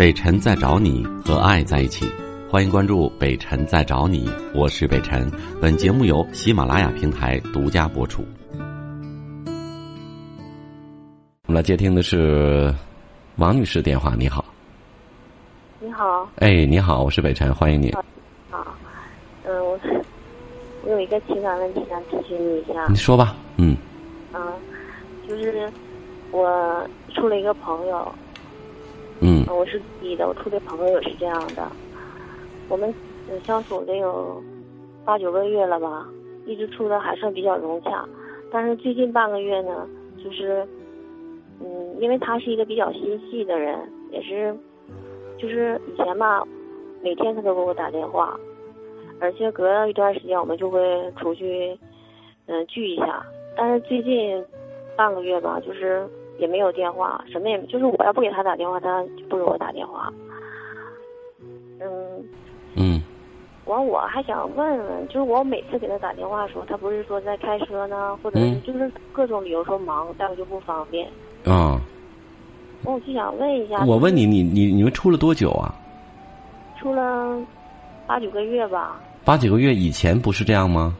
北辰在找你和爱在一起，欢迎关注北辰在找你，我是北辰。本节目由喜马拉雅平台独家播出。我们来接听的是王女士电话，你好。你好。哎，你好，我是北辰，欢迎你。好，嗯，我我有一个情感问题想咨询你一下。你说吧，嗯。嗯，就是我处了一个朋友。我是己的，我处的朋友也是这样的。我们相处得有八九个月了吧，一直处的还算比较融洽。但是最近半个月呢，就是嗯，因为他是一个比较心细的人，也是就是以前吧，每天他都给我打电话，而且隔了一段时间我们就会出去嗯聚一下。但是最近半个月吧，就是。也没有电话，什么也就是我要不给他打电话，他就不给我打电话。嗯。嗯。完，我还想问问，就是我每次给他打电话的时候，他不是说在开车呢，或者是就是各种理由说忙，待会就不方便。啊。我就想问一下。我问你，你你你们处了多久啊？处了八九个月吧。八九个月以前不是这样吗？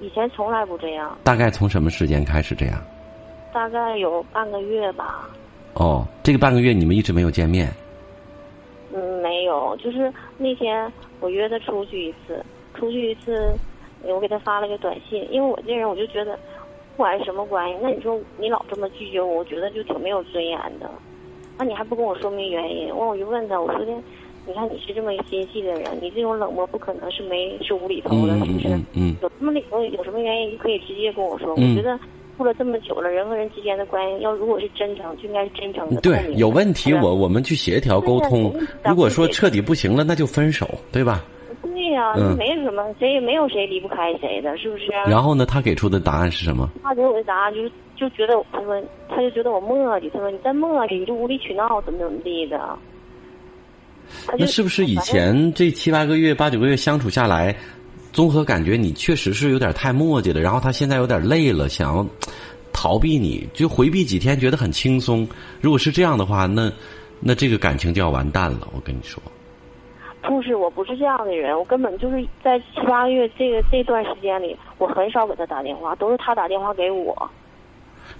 以前从来不这样。大概从什么时间开始这样？大概有半个月吧。哦，这个半个月你们一直没有见面。嗯，没有，就是那天我约他出去一次，出去一次，我给他发了个短信，因为我这人我就觉得，不管是什么关系，那你说你老这么拒绝我，我觉得就挺没有尊严的。那你还不跟我说明原因？完我就问他，我说的，你看你是这么一心细的人，你这种冷漠不可能是没是无厘头的，是不是？嗯嗯。有什么理由？有什么原因？你可以直接跟我说。我觉得。处了这么久了，人和人之间的关系，要如果是真诚，就应该是真诚的。对，有问题我我们去协调沟通。如果说彻底不行了，那就分手，对吧？对呀，没什么，谁也没有谁离不开谁的，是不是？然后呢，他给出的答案是什么？他给我的答案就是就觉得他说他就觉得我磨叽，他说你再磨叽你就无理取闹，怎么怎么地的。那是不是以前这七八个月、八九个月相处下来？综合感觉你确实是有点太磨叽了，然后他现在有点累了，想要逃避你，就回避几天，觉得很轻松。如果是这样的话，那那这个感情就要完蛋了。我跟你说，不是，我不是这样的人，我根本就是在七八月这个这段时间里，我很少给他打电话，都是他打电话给我。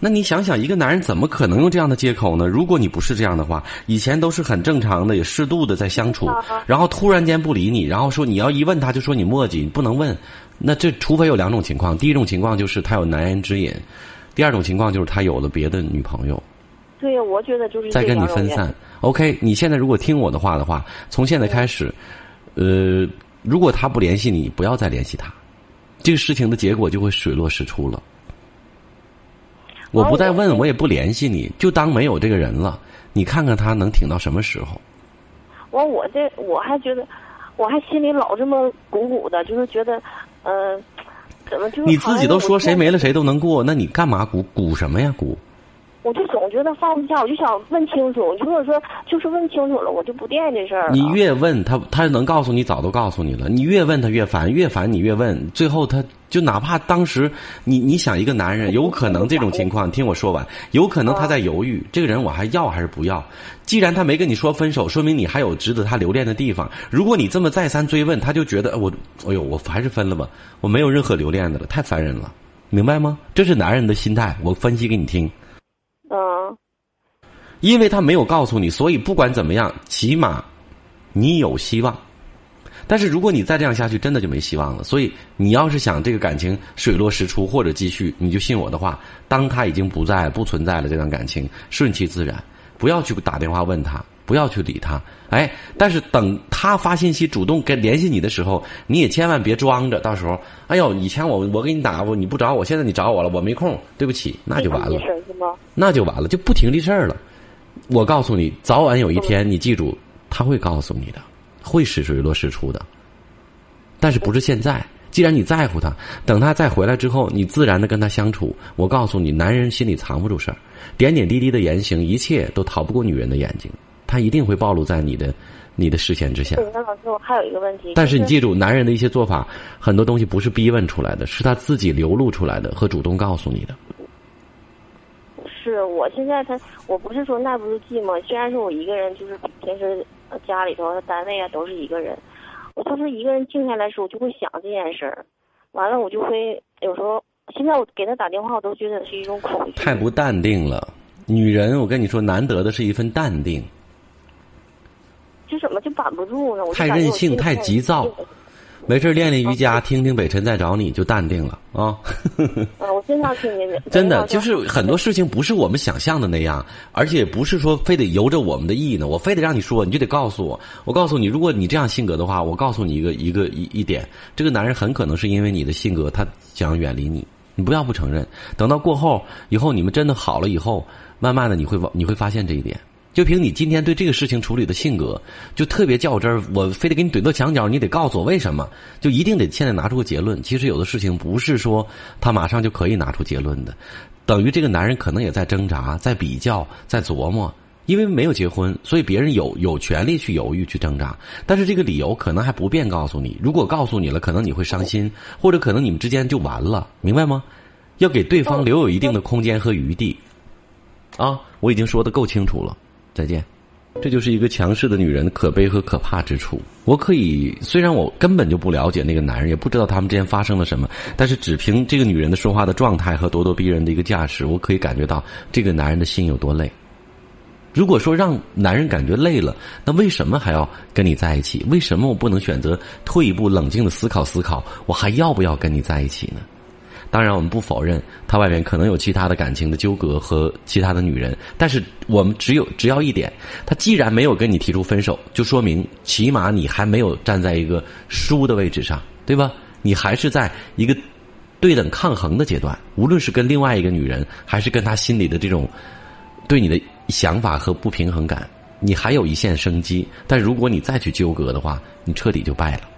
那你想想，一个男人怎么可能用这样的借口呢？如果你不是这样的话，以前都是很正常的，也适度的在相处，然后突然间不理你，然后说你要一问他就说你墨迹，你不能问。那这除非有两种情况：第一种情况就是他有难言之隐；第二种情况就是他有了别的女朋友。对，我觉得就是再跟你分散。OK，你现在如果听我的话的话，从现在开始，呃，如果他不联系你，不要再联系他，这个事情的结果就会水落石出了。我不再问，我也不联系你，就当没有这个人了。你看看他能挺到什么时候？完我这我还觉得，我还心里老这么鼓鼓的，就是觉得，嗯，怎么就你自己都说谁没了谁都能过，那你干嘛鼓鼓什么呀鼓？我就总觉得放不下，我就想问清楚。如果说就是问清楚了，我就不惦记这事儿了。你越问他，他能告诉你，早都告诉你了。你越问他越烦，越烦你越问，最后他就哪怕当时你你想一个男人，有可能这种情况，听我说完，有可能他在犹豫，这个人我还要还是不要？既然他没跟你说分手，说明你还有值得他留恋的地方。如果你这么再三追问，他就觉得我，哎呦，我还是分了吧，我没有任何留恋的了，太烦人了，明白吗？这是男人的心态，我分析给你听。嗯，因为他没有告诉你，所以不管怎么样，起码你有希望。但是如果你再这样下去，真的就没希望了。所以你要是想这个感情水落石出或者继续，你就信我的话，当他已经不在、不存在了，这段感情顺其自然，不要去打电话问他，不要去理他。哎，但是等他发信息主动跟联系你的时候，你也千万别装着，到时候，哎呦，以前我我给你打过，你不找我，现在你找我了，我没空，对不起，那就完了。那就完了，就不停这事儿了。我告诉你，早晚有一天，你记住，他会告诉你的，会是水落石出的。但是不是现在？既然你在乎他，等他再回来之后，你自然的跟他相处。我告诉你，男人心里藏不住事儿，点点滴滴的言行，一切都逃不过女人的眼睛，他一定会暴露在你的你的视线之下。那老师，我还有一个问题。但是你记住，男人的一些做法，很多东西不是逼问出来的，是他自己流露出来的和主动告诉你的。是，我现在他我不是说耐不住寂寞，虽然说我一个人，就是平时家里头、单位啊都是一个人，我就是一个人静下来时候，我就会想这件事儿，完了我就会有时候，现在我给他打电话，我都觉得是一种恐惧。太不淡定了，女人，我跟你说，难得的是一份淡定。就怎么就板不住呢？我太任性，太急躁。没事练练瑜伽，听听北辰在找你就淡定了啊。啊，我经常听您。真的就是很多事情不是我们想象的那样，而且不是说非得由着我们的意呢。我非得让你说，你就得告诉我。我告诉你，如果你这样性格的话，我告诉你一个一个一一点，这个男人很可能是因为你的性格，他想远离你。你不要不承认，等到过后以后你们真的好了以后，慢慢的你会你会发现这一点。就凭你今天对这个事情处理的性格，就特别较真儿。我非得给你怼到墙角，你得告诉我为什么，就一定得现在拿出个结论。其实有的事情不是说他马上就可以拿出结论的，等于这个男人可能也在挣扎、在比较、在琢磨。因为没有结婚，所以别人有有权利去犹豫、去挣扎。但是这个理由可能还不便告诉你。如果告诉你了，可能你会伤心，或者可能你们之间就完了，明白吗？要给对方留有一定的空间和余地。啊，我已经说的够清楚了。再见，这就是一个强势的女人可悲和可怕之处。我可以，虽然我根本就不了解那个男人，也不知道他们之间发生了什么，但是只凭这个女人的说话的状态和咄咄逼人的一个架势，我可以感觉到这个男人的心有多累。如果说让男人感觉累了，那为什么还要跟你在一起？为什么我不能选择退一步，冷静的思考思考，我还要不要跟你在一起呢？当然，我们不否认他外面可能有其他的感情的纠葛和其他的女人，但是我们只有只要一点，他既然没有跟你提出分手，就说明起码你还没有站在一个输的位置上，对吧？你还是在一个对等抗衡的阶段，无论是跟另外一个女人，还是跟他心里的这种对你的想法和不平衡感，你还有一线生机。但如果你再去纠葛的话，你彻底就败了。